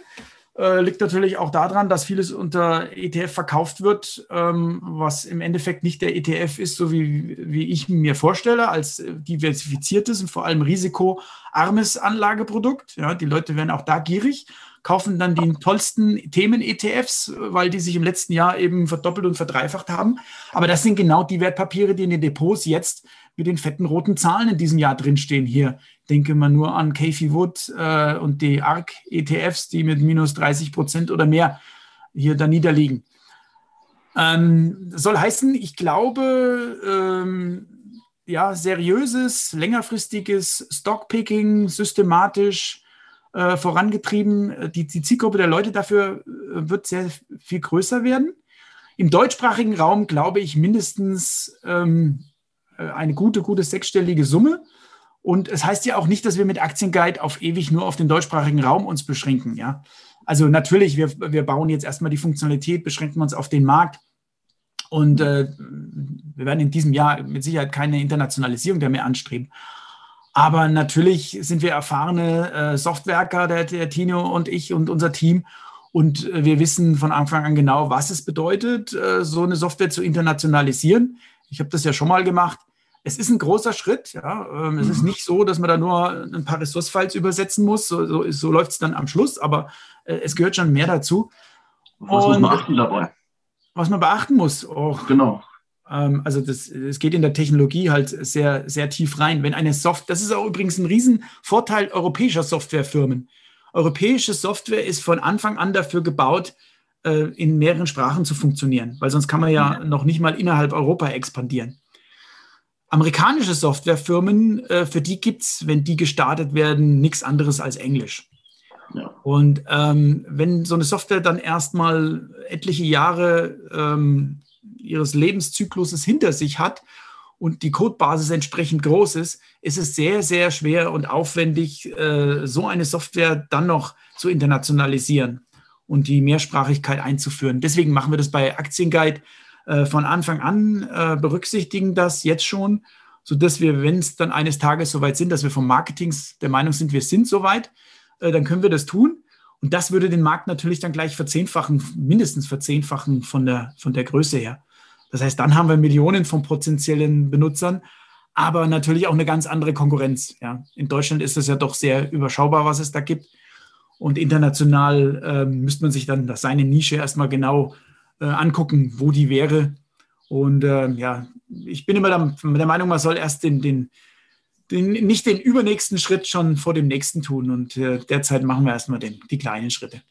Äh, liegt natürlich auch daran, dass vieles unter ETF verkauft wird, ähm, was im Endeffekt nicht der ETF ist, so wie, wie ich mir vorstelle, als diversifiziertes und vor allem risikoarmes Anlageprodukt. Ja, die Leute werden auch da gierig kaufen dann die tollsten Themen-ETFs, weil die sich im letzten Jahr eben verdoppelt und verdreifacht haben. Aber das sind genau die Wertpapiere, die in den Depots jetzt mit den fetten roten Zahlen in diesem Jahr drinstehen. Hier denke man nur an Kathy Wood äh, und die ARC-ETFs, die mit minus 30 Prozent oder mehr hier da niederliegen. Ähm, soll heißen, ich glaube, ähm, ja, seriöses, längerfristiges Stockpicking, systematisch äh, vorangetrieben. Die, die Zielgruppe der Leute dafür äh, wird sehr viel größer werden. Im deutschsprachigen Raum glaube ich mindestens ähm, äh, eine gute, gute sechsstellige Summe. Und es heißt ja auch nicht, dass wir mit Aktienguide auf ewig nur auf den deutschsprachigen Raum uns beschränken. Ja? Also natürlich, wir, wir bauen jetzt erstmal die Funktionalität, beschränken uns auf den Markt. Und äh, wir werden in diesem Jahr mit Sicherheit keine Internationalisierung mehr anstreben. Aber natürlich sind wir erfahrene äh, Softwerker, der, der Tino und ich und unser Team. Und äh, wir wissen von Anfang an genau, was es bedeutet, äh, so eine Software zu internationalisieren. Ich habe das ja schon mal gemacht. Es ist ein großer Schritt. Ja. Ähm, mhm. Es ist mhm. nicht so, dass man da nur ein paar Ressource-Files übersetzen muss. So, so, so läuft es dann am Schluss. Aber äh, es gehört schon mehr dazu.
Was und, muss man beachten dabei?
Was man beachten muss. Oh,
genau.
Ähm, also das, das geht in der Technologie halt sehr, sehr tief rein. Wenn eine Software, das ist auch übrigens ein Riesenvorteil europäischer Softwarefirmen. Europäische Software ist von Anfang an dafür gebaut, äh, in mehreren Sprachen zu funktionieren, weil sonst kann man ja noch nicht mal innerhalb Europa expandieren. Amerikanische Softwarefirmen, äh, für die gibt es, wenn die gestartet werden, nichts anderes als Englisch. Ja. Und ähm, wenn so eine Software dann erstmal etliche Jahre ähm, ihres Lebenszykluses hinter sich hat und die Codebasis entsprechend groß ist, ist es sehr, sehr schwer und aufwendig, äh, so eine Software dann noch zu internationalisieren und die Mehrsprachigkeit einzuführen. Deswegen machen wir das bei Aktienguide äh, von Anfang an, äh, berücksichtigen das jetzt schon, sodass wir, wenn es dann eines Tages soweit sind, dass wir vom Marketing der Meinung sind, wir sind soweit, dann können wir das tun. Und das würde den Markt natürlich dann gleich verzehnfachen, mindestens verzehnfachen von der, von der Größe her. Das heißt, dann haben wir Millionen von potenziellen Benutzern, aber natürlich auch eine ganz andere Konkurrenz. Ja. In Deutschland ist es ja doch sehr überschaubar, was es da gibt. Und international äh, müsste man sich dann seine Nische erstmal genau äh, angucken, wo die wäre. Und äh, ja, ich bin immer der, der, Meinung, man soll erst den, den, den, nicht den übernächsten Schritt schon vor dem nächsten tun. Und äh, derzeit machen wir erstmal den, die kleinen Schritte.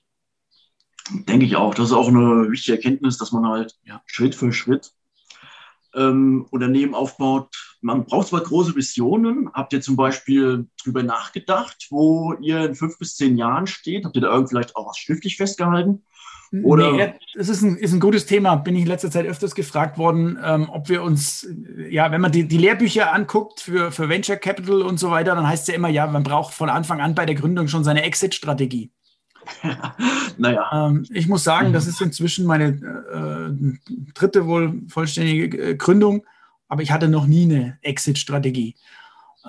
Denke ich auch. Das ist auch eine wichtige Erkenntnis, dass man halt ja, Schritt für Schritt ähm, Unternehmen aufbaut. Man braucht zwar große Visionen. Habt ihr zum Beispiel darüber nachgedacht, wo ihr in fünf bis zehn Jahren steht? Habt ihr da irgendwie vielleicht auch was schriftlich festgehalten?
Oder? Nee, das ist ein, ist ein gutes Thema. Bin ich in letzter Zeit öfters gefragt worden, ähm, ob wir uns, ja, wenn man die, die Lehrbücher anguckt für, für Venture Capital und so weiter, dann heißt es ja immer, ja, man braucht von Anfang an bei der Gründung schon seine Exit-Strategie. naja. Ähm, ich muss sagen, das ist inzwischen meine äh, dritte wohl vollständige äh, Gründung, aber ich hatte noch nie eine Exit-Strategie.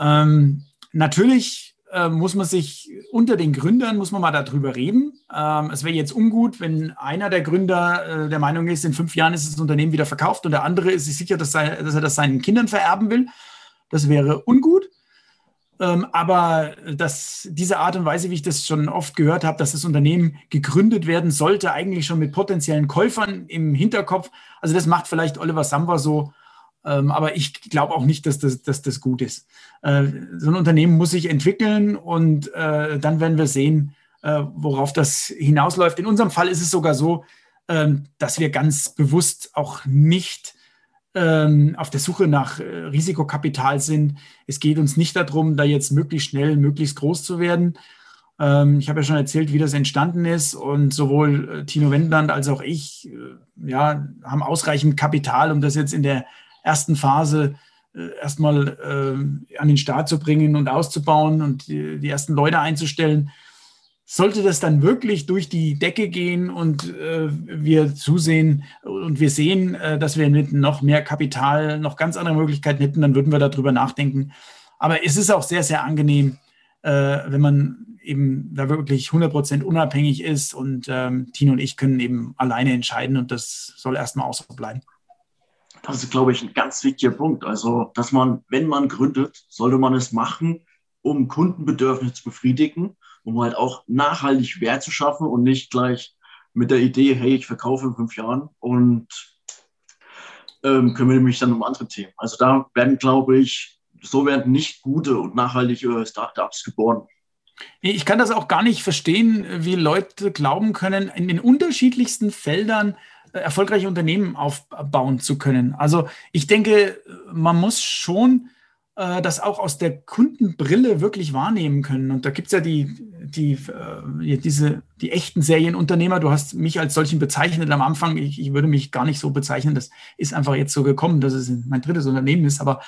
Ähm, natürlich äh, muss man sich unter den Gründern, muss man mal darüber reden. Ähm, es wäre jetzt ungut, wenn einer der Gründer äh, der Meinung ist, in fünf Jahren ist das Unternehmen wieder verkauft und der andere ist sich sicher, dass, sei, dass er das seinen Kindern vererben will. Das wäre ungut. Ähm, aber dass diese Art und Weise, wie ich das schon oft gehört habe, dass das Unternehmen gegründet werden sollte, eigentlich schon mit potenziellen Käufern im Hinterkopf. Also das macht vielleicht Oliver Samba so, ähm, aber ich glaube auch nicht, dass das, dass das gut ist. Äh, so ein Unternehmen muss sich entwickeln und äh, dann werden wir sehen, äh, worauf das hinausläuft. In unserem Fall ist es sogar so, ähm, dass wir ganz bewusst auch nicht ähm, auf der Suche nach Risikokapital sind. Es geht uns nicht darum, da jetzt möglichst schnell, möglichst groß zu werden. ich habe ja schon erzählt, wie das entstanden ist und sowohl Tino Wendland als auch ich ja, haben ausreichend Kapital, um das jetzt in der ersten Phase äh, erstmal äh, an den Start zu bringen und auszubauen und die, die, ersten Leute einzustellen. Sollte das dann wirklich durch die Decke gehen und äh, wir zusehen und wir sehen, äh, dass wir mit noch mehr Kapital noch ganz andere Möglichkeiten hätten, dann würden wir darüber nachdenken. Aber es ist auch sehr, sehr angenehm, äh, wenn man eben da wirklich 100% unabhängig ist und ähm, Tino und ich können eben alleine entscheiden und das soll erstmal auch so bleiben.
Das ist, glaube ich, ein ganz wichtiger Punkt. Also, dass man, wenn man gründet, sollte man es machen, um Kundenbedürfnisse zu befriedigen, um halt auch nachhaltig Wert zu schaffen und nicht gleich mit der Idee, hey, ich verkaufe in fünf Jahren und ähm, kümmere mich dann um andere Themen. Also da werden, glaube ich, so werden nicht gute und nachhaltige Startups geboren.
Ich kann das auch gar nicht verstehen, wie Leute glauben können, in den unterschiedlichsten Feldern erfolgreiche Unternehmen aufbauen zu können. Also ich denke, man muss schon äh, das auch aus der Kundenbrille wirklich wahrnehmen können. Und da gibt es ja die, die, äh, diese, die echten Serienunternehmer. Du hast mich als solchen bezeichnet am Anfang. Ich, ich würde mich gar nicht so bezeichnen. Das ist einfach jetzt so gekommen, dass es mein drittes Unternehmen ist. Aber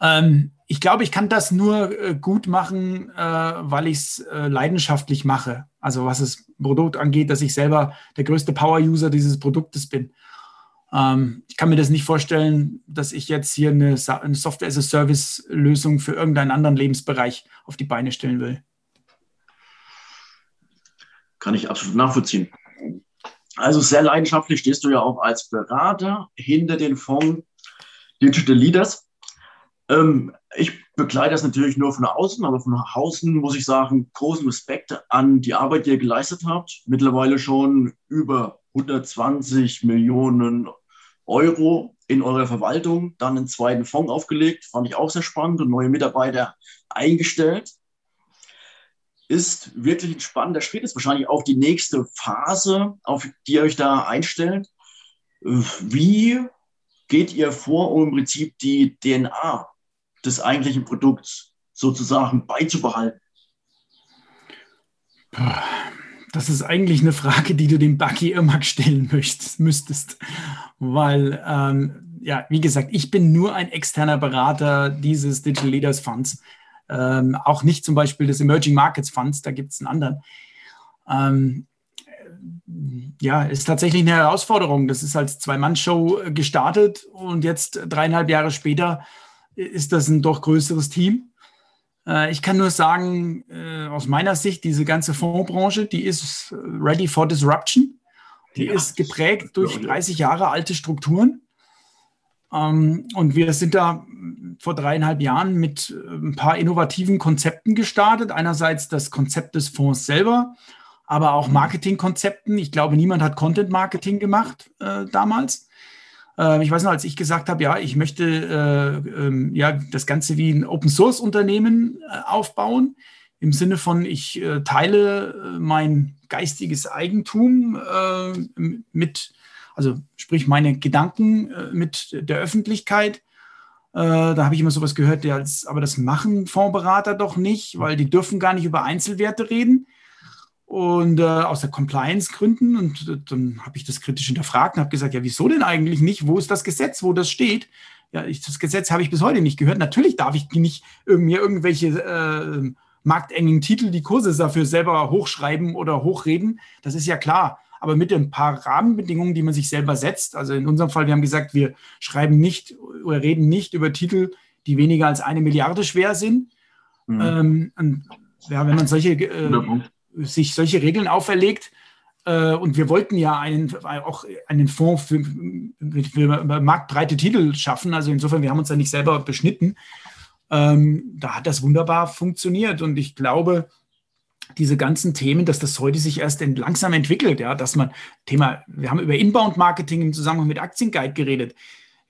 ähm, ich glaube, ich kann das nur äh, gut machen, äh, weil ich es äh, leidenschaftlich mache. Also was das Produkt angeht, dass ich selber der größte Power-User dieses Produktes bin. Ähm, ich kann mir das nicht vorstellen, dass ich jetzt hier eine, eine Software-as-a-Service-Lösung für irgendeinen anderen Lebensbereich auf die Beine stellen will.
Kann ich absolut nachvollziehen. Also sehr leidenschaftlich stehst du ja auch als Berater hinter den Fonds Digital Leaders. Ähm, ich begleite das natürlich nur von außen, aber von außen muss ich sagen, großen Respekt an die Arbeit, die ihr geleistet habt. Mittlerweile schon über 120 Millionen Euro in eurer Verwaltung, dann einen zweiten Fonds aufgelegt, fand ich auch sehr spannend und neue Mitarbeiter eingestellt. Ist wirklich ein spannender Schritt, ist wahrscheinlich auch die nächste Phase, auf die ihr euch da einstellt. Wie geht ihr vor, um im Prinzip die DNA des eigentlichen Produkts sozusagen beizubehalten?
Das ist eigentlich eine Frage, die du dem Bucky immer stellen möchtest, müsstest. Weil, ähm, ja, wie gesagt, ich bin nur ein externer Berater dieses Digital Leaders Funds. Ähm, auch nicht zum Beispiel des Emerging Markets Funds, da gibt es einen anderen. Ähm, ja, ist tatsächlich eine Herausforderung. Das ist als Zwei-Mann-Show gestartet und jetzt dreieinhalb Jahre später ist das ein doch größeres Team. Äh, ich kann nur sagen, äh, aus meiner Sicht, diese ganze Fondsbranche, die ist ready for disruption. Die ja. ist geprägt durch 30 Jahre alte Strukturen. Ähm, und wir sind da vor dreieinhalb Jahren mit äh, ein paar innovativen Konzepten gestartet. Einerseits das Konzept des Fonds selber, aber auch. Marketingkonzepten. Ich glaube, niemand hat Content Marketing gemacht äh, damals. Äh, ich weiß noch, als ich gesagt habe, ja, ich möchte äh, äh, ja das Ganze wie ein Open Source Unternehmen äh, aufbauen, im Sinne von, ich äh, teile äh, mein geistiges Eigentum mit, also sprich meine Gedanken mit der Öffentlichkeit. da habe ich immer sowas gehört, als, aber das machen Fondsberater doch nicht, weil die dürfen gar nicht über Einzelwerte reden. Und äh, aus der Compliance-Gründen. Und äh, dann habe ich das kritisch hinterfragt und habe gesagt, ja, wieso denn eigentlich nicht? Wo ist das Gesetz, wo das steht? Ja, ich, das Gesetz habe ich bis heute nicht gehört. Natürlich darf ich nicht mir irgendwelche äh, marktengen Titel, die Kurse dafür selber hochschreiben oder hochreden. Das ist ja klar. Aber mit ein paar Rahmenbedingungen, die man sich selber setzt. Also in unserem Fall, wir haben gesagt, wir schreiben nicht oder reden nicht über Titel, die weniger als eine Milliarde schwer sind. Mhm. Ähm, und, ja, wenn man solche äh, sich solche Regeln auferlegt. Äh, und wir wollten ja einen, auch einen Fonds für, für marktbreite Titel schaffen. Also insofern, wir haben uns da nicht selber beschnitten. ähm, da hat das wunderbar funktioniert. Und ich glaube, diese ganzen Themen, dass das heute sich erst langsam entwickelt, ja, dass man Thema, wir haben über Inbound-Marketing im Zusammenhang mit Aktienguide geredet.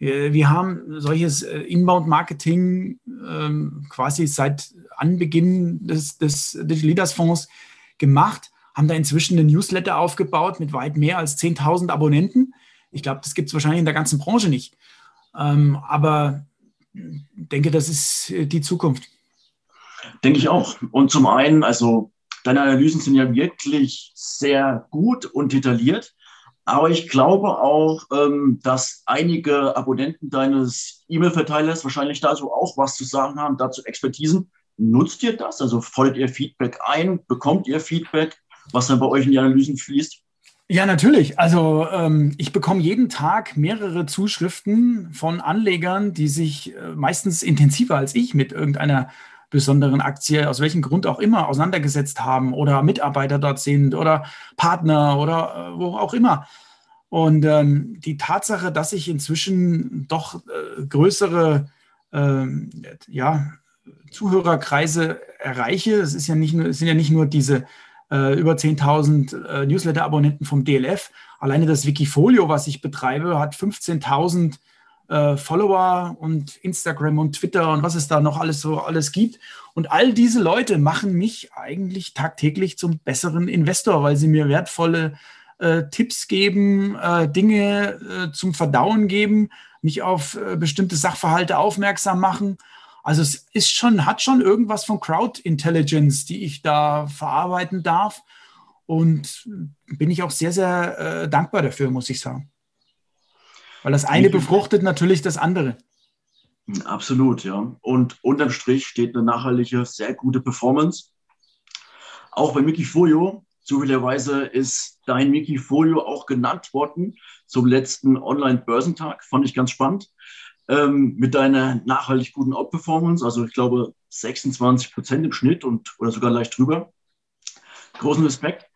Wir haben solches äh, Inbound-Marketing ähm, quasi seit Anbeginn des, des Digital Leaders Fonds gemacht, haben da inzwischen eine Newsletter aufgebaut mit weit mehr als 10.000 Abonnenten. Ich glaube, das gibt es wahrscheinlich in der ganzen Branche nicht. Ähm, aber denke, das ist äh, die Zukunft.
Denke ich auch. Und zum einen, also deine Analysen sind ja wirklich sehr gut und detailliert. Aber ich glaube auch, ähm, dass einige Abonnenten deines E-Mail-Verteilers wahrscheinlich dazu auch was zu sagen haben, dazu Expertisen. Nutzt ihr das? Also fordert ihr Feedback ein? Bekommt ihr Feedback, was dann bei euch in die Analysen fließt?
Ja, natürlich. Also ähm, ich bekomme jeden Tag mehrere Zuschriften von Anlegern, die sich äh, meistens intensiver als ich mit irgendeiner besonderen Aktie, aus welchem Grund auch immer, auseinandergesetzt haben oder Mitarbeiter dort sind oder Partner oder äh, wo auch immer. Und ähm, die Tatsache, dass ich inzwischen doch äh, größere ähm, ja, Zuhörerkreise erreiche, es, ist ja nicht nur, es sind ja nicht nur diese äh, über 10.000 äh, Newsletter-Abonnenten vom DLF. Alleine das Wikifolio, was ich betreibe, hat 15.000 äh, Follower und Instagram und Twitter und was es da noch alles so alles gibt. Und all diese Leute machen mich eigentlich tagtäglich zum besseren Investor, weil sie mir wertvolle äh, Tipps geben, äh, Dinge äh, zum Verdauen geben, mich auf bestimmte Sachverhalte aufmerksam machen. Also es ist schon, hat schon irgendwas von Crowd Intelligence, die ich da verarbeiten darf. Und bin ich auch sehr, sehr äh, dankbar dafür, muss ich sagen. Weil das eine befruchtet natürlich das andere.
Absolut, ja. Und unterm Strich steht eine nachhaltige, sehr gute Performance. Auch bei Wikifolio, zufälligerweise ist dein Wikifolio auch genannt worden zum letzten Online-Börsentag. Fand ich ganz spannend. Ähm, mit deiner nachhaltig guten Outperformance, also ich glaube 26 Prozent im Schnitt und oder sogar leicht drüber. Großen Respekt.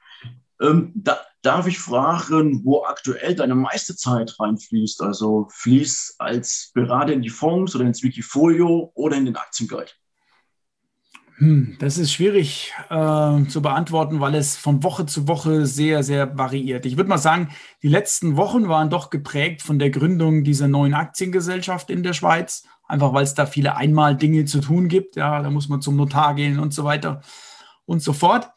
Ähm, da, darf ich fragen, wo aktuell deine meiste Zeit reinfließt? Also fließt als Berater in die Fonds oder ins Wikifolio oder in den Aktienguide?
Hm, das ist schwierig äh, zu beantworten, weil es von Woche zu Woche sehr, sehr variiert. Ich würde mal sagen, die letzten Wochen waren doch geprägt von der Gründung dieser neuen Aktiengesellschaft in der Schweiz, einfach weil es da viele einmal Dinge zu tun gibt. Ja, da muss man zum Notar gehen und so weiter und so fort.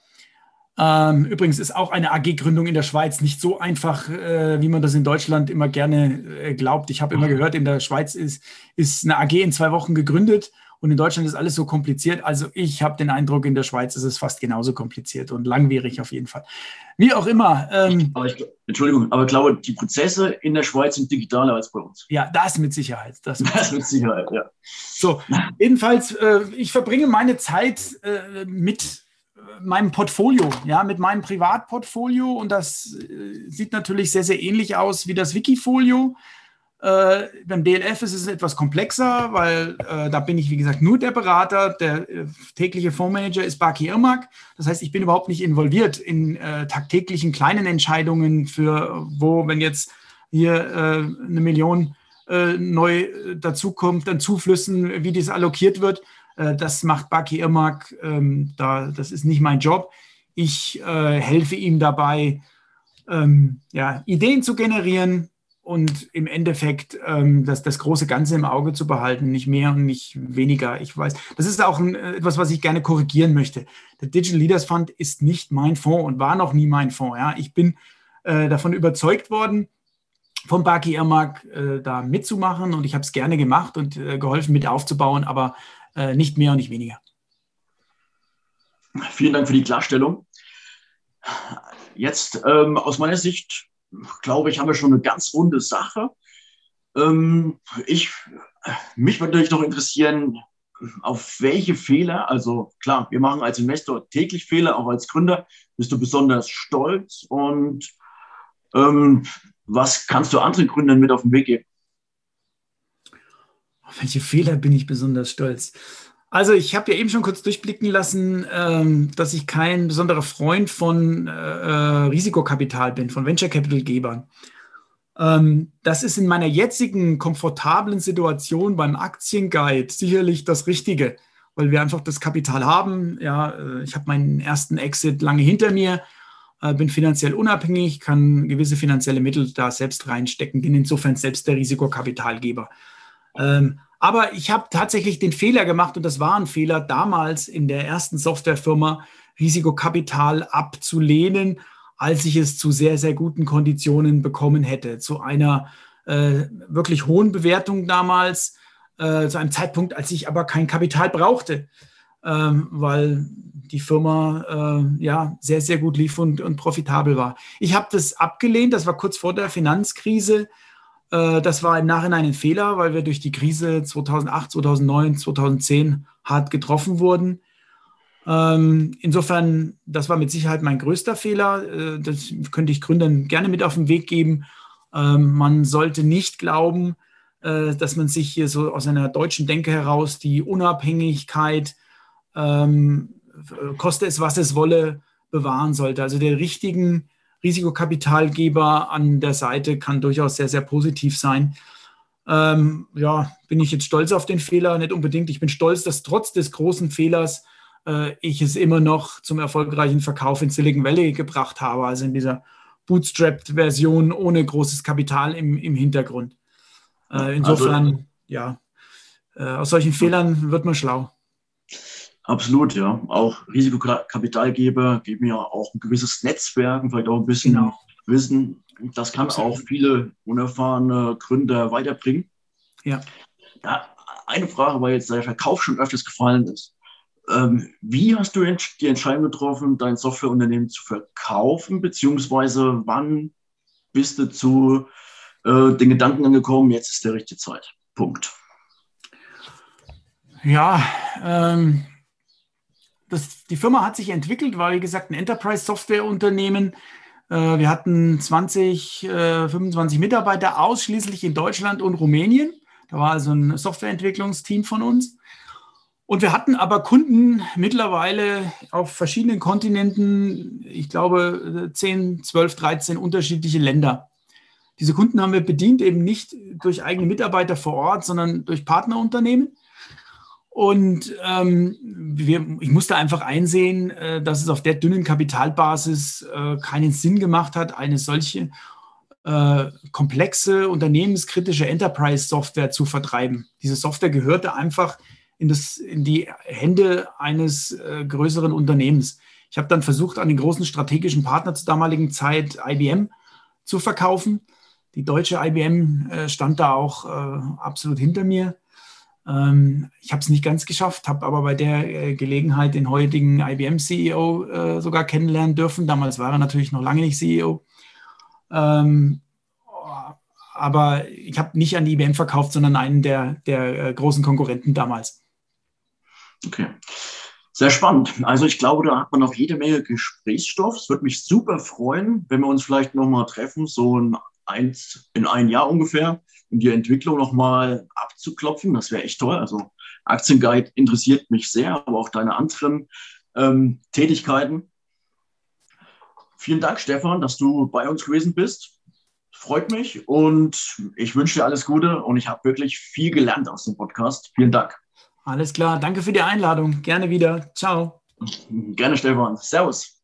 Ähm, übrigens ist auch eine AG-Gründung in der Schweiz nicht so einfach, äh, wie man das in Deutschland immer gerne äh, glaubt. Ich habe immer gehört, in der Schweiz ist, ist eine AG in zwei Wochen gegründet und in Deutschland ist alles so kompliziert. Also ich habe den Eindruck, in der Schweiz ist es fast genauso kompliziert und langwierig auf jeden Fall. Wie auch immer. Ähm,
aber ich, Entschuldigung, aber ich glaube, die Prozesse in der Schweiz sind digitaler als bei uns.
Ja, das mit Sicherheit. Das mit, das mit Sicherheit, ja. So, jedenfalls, äh, ich verbringe meine Zeit äh, mit meinem Portfolio, ja, mit meinem Privatportfolio und das äh, sieht natürlich sehr, sehr ähnlich aus wie das Wikifolio. Äh, beim DLF ist es etwas komplexer, weil äh, da bin ich, wie gesagt, nur der Berater. Der äh, tägliche Fondsmanager ist Baki Irmak. Das heißt, ich bin überhaupt nicht involviert in äh, tagtäglichen kleinen Entscheidungen für, wo, wenn jetzt hier äh, eine Million neu dazukommt, dann Zuflüssen, wie das allokiert wird. Äh, das macht Baki Irmak, ähm, da, das ist nicht mein Job. Ich äh, helfe ihm dabei, ähm, ja, Ideen zu generieren und im Endeffekt ähm, das, das große Ganze im Auge zu behalten, nicht mehr und nicht weniger. Ich weiß, das ist auch ein, äh, etwas, was ich gerne korrigieren möchte. Der Digital Leaders Fund ist nicht mein Fonds und war noch nie mein Fonds. Ja. Ich bin äh, davon überzeugt worden, von Baki Irmak äh, da mitzumachen und ich habe es gerne gemacht und äh, geholfen mit aufzubauen, aber äh, nicht mehr und nicht weniger.
Vielen Dank für die Klarstellung. Jetzt ähm, aus meiner Sicht, glaube ich, haben wir schon eine ganz runde Sache. Ähm, ich, mich würde natürlich noch interessieren, auf welche Fehler, also klar, wir machen als Investor täglich Fehler, auch als Gründer, bist du besonders stolz und ähm, was kannst du anderen Gründern mit auf den Weg geben?
Auf welche Fehler bin ich besonders stolz? Also ich habe ja eben schon kurz durchblicken lassen, ähm, dass ich kein besonderer Freund von äh, äh Risikokapital bin, von Venture Capital Gebern. Ähm, das ist in meiner jetzigen komfortablen Situation beim Aktienguide sicherlich das Richtige, weil wir einfach das Kapital haben. Ja, äh, ich habe meinen ersten Exit lange hinter mir, äh, bin finanziell unabhängig, kann gewisse finanzielle Mittel da selbst reinstecken, bin insofern selbst der Risikokapitalgeber. Ähm, aber ich habe tatsächlich den Fehler gemacht, und das war ein Fehler damals in der ersten Softwarefirma, Risikokapital abzulehnen, als ich es zu sehr, sehr guten Konditionen bekommen hätte. Zu einer äh, wirklich hohen Bewertung damals, äh, zu einem Zeitpunkt, als ich aber kein Kapital brauchte, ähm, weil die Firma äh, ja sehr, sehr gut lief und, und profitabel war. Ich habe das abgelehnt, das war kurz vor der Finanzkrise. Äh, das war im Nachhinein ein Fehler, weil wir durch die Krise 2008, 2009, 2010 hart getroffen wurden. Ähm, insofern, das war mit Sicherheit mein größter Fehler. Äh, das könnte ich Gründern gerne mit auf den Weg geben. Ähm, man sollte nicht glauben, äh, dass man sich hier so aus einer deutschen Denke heraus die Unabhängigkeit, ähm, koste es, was es wolle, bewahren sollte. Also der richtigen Risikokapitalgeber an der Seite kann durchaus sehr, sehr positiv sein. Ähm, ja, bin ich jetzt stolz auf den Fehler? Nicht unbedingt. Ich bin stolz, dass trotz des großen Fehlers äh, ich es immer noch zum erfolgreichen Verkauf in Silicon Valley gebracht habe, also in dieser Bootstrapped-Version ohne großes Kapital im, im Hintergrund. Äh, insofern, also, ja, äh, aus solchen Fehlern wird man schlau.
Absolut, ja. Auch Risikokapitalgeber geben ja auch ein gewisses Netzwerk und vielleicht auch ein bisschen genau. Wissen. Das kann Absolut. auch viele unerfahrene Gründer weiterbringen. Ja. ja. Eine Frage, weil jetzt der Verkauf schon öfters gefallen ist. Ähm, wie hast du die Entscheidung getroffen, dein Softwareunternehmen zu verkaufen, beziehungsweise wann bist du zu äh, den Gedanken angekommen, jetzt ist der richtige Zeitpunkt?
Ja, ähm, das, die Firma hat sich entwickelt, war wie gesagt ein Enterprise-Software-Unternehmen. Äh, wir hatten 20, äh, 25 Mitarbeiter ausschließlich in Deutschland und Rumänien. Da war also ein Softwareentwicklungsteam von uns. Und wir hatten aber Kunden mittlerweile auf verschiedenen Kontinenten, ich glaube 10, 12, 13 unterschiedliche Länder. Diese Kunden haben wir bedient eben nicht durch eigene Mitarbeiter vor Ort, sondern durch Partnerunternehmen. Und ähm, wir, ich musste einfach einsehen, äh, dass es auf der dünnen Kapitalbasis äh, keinen Sinn gemacht hat, eine solche äh, komplexe, unternehmenskritische Enterprise-Software zu vertreiben. Diese Software gehörte einfach in, das, in die Hände eines äh, größeren Unternehmens. Ich habe dann versucht, an den großen strategischen Partner zur damaligen Zeit IBM zu verkaufen. Die deutsche IBM äh, stand da auch äh, absolut hinter mir. Ähm, ich habe es nicht ganz geschafft, habe aber bei der äh, Gelegenheit den heutigen IBM-CEO äh, sogar kennenlernen dürfen. Damals war er natürlich noch lange nicht CEO. Ähm, aber ich habe nicht an die IBM verkauft, sondern einen der, der äh, großen Konkurrenten damals.
Okay. Sehr spannend. Also ich glaube, da hat man noch jede Menge Gesprächsstoff. Es würde mich super freuen, wenn wir uns vielleicht nochmal treffen, so in, eins, in ein Jahr ungefähr, um die Entwicklung nochmal abzuklopfen. Das wäre echt toll. Also Aktienguide interessiert mich sehr, aber auch deine anderen ähm, Tätigkeiten. Vielen Dank, Stefan, dass du bei uns gewesen bist. Freut mich und ich wünsche dir alles Gute und ich habe wirklich viel gelernt aus dem Podcast. Vielen Dank.
Alles klar, danke für die Einladung. Gerne wieder. Ciao.
Gerne, Stefan. Servus.